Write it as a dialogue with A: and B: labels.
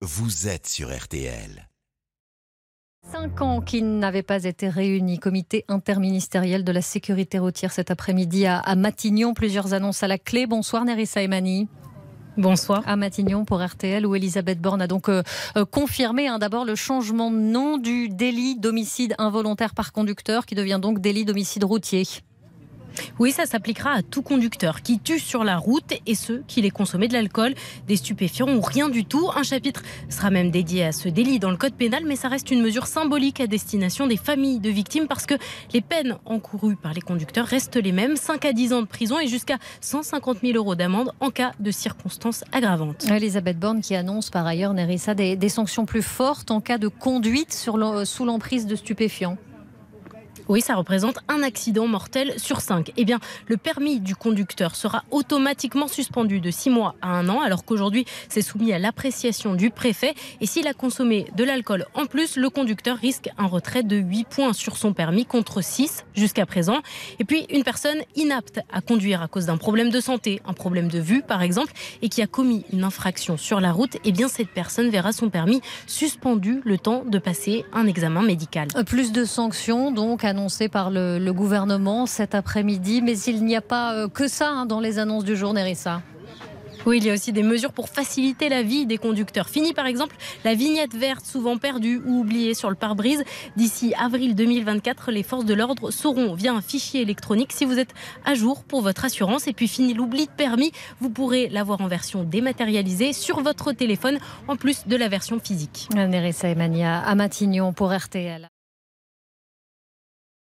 A: vous êtes sur RTL.
B: Cinq ans qu'ils n'avaient pas été réunis. Comité interministériel de la sécurité routière cet après-midi à, à Matignon. Plusieurs annonces à la clé. Bonsoir Nerissa Emani.
C: Bonsoir.
B: À Matignon pour RTL où Elisabeth Borne a donc euh, euh, confirmé hein, d'abord le changement de nom du délit d'homicide involontaire par conducteur qui devient donc délit d'homicide routier.
C: Oui, ça s'appliquera à tout conducteur qui tue sur la route et ceux qui les consomment de l'alcool, des stupéfiants ou rien du tout. Un chapitre sera même dédié à ce délit dans le code pénal, mais ça reste une mesure symbolique à destination des familles de victimes parce que les peines encourues par les conducteurs restent les mêmes 5 à 10 ans de prison et jusqu'à 150 000 euros d'amende en cas de circonstances aggravantes.
B: Elisabeth Borne qui annonce par ailleurs, Nerissa, des, sanctions plus fortes en cas de conduite sous l'emprise de stupéfiants.
C: Oui, ça représente un accident mortel sur cinq. Eh bien, le permis du conducteur sera automatiquement suspendu de six mois à un an, alors qu'aujourd'hui, c'est soumis à l'appréciation du préfet. Et s'il a consommé de l'alcool en plus, le conducteur risque un retrait de 8 points sur son permis contre 6 jusqu'à présent. Et puis, une personne inapte à conduire à cause d'un problème de santé, un problème de vue par exemple, et qui a commis une infraction sur la route, eh bien, cette personne verra son permis suspendu le temps de passer un examen médical.
B: Plus de sanctions, donc, annoncé par le, le gouvernement cet après-midi. Mais il n'y a pas euh, que ça hein, dans les annonces du jour, Nerissa.
C: Oui, il y a aussi des mesures pour faciliter la vie des conducteurs. Fini par exemple la vignette verte souvent perdue ou oubliée sur le pare-brise. D'ici avril 2024, les forces de l'ordre sauront via un fichier électronique si vous êtes à jour pour votre assurance. Et puis fini l'oubli de permis, vous pourrez l'avoir en version dématérialisée sur votre téléphone en plus de la version physique.
B: Nerissa Emania à Matignon pour RTL.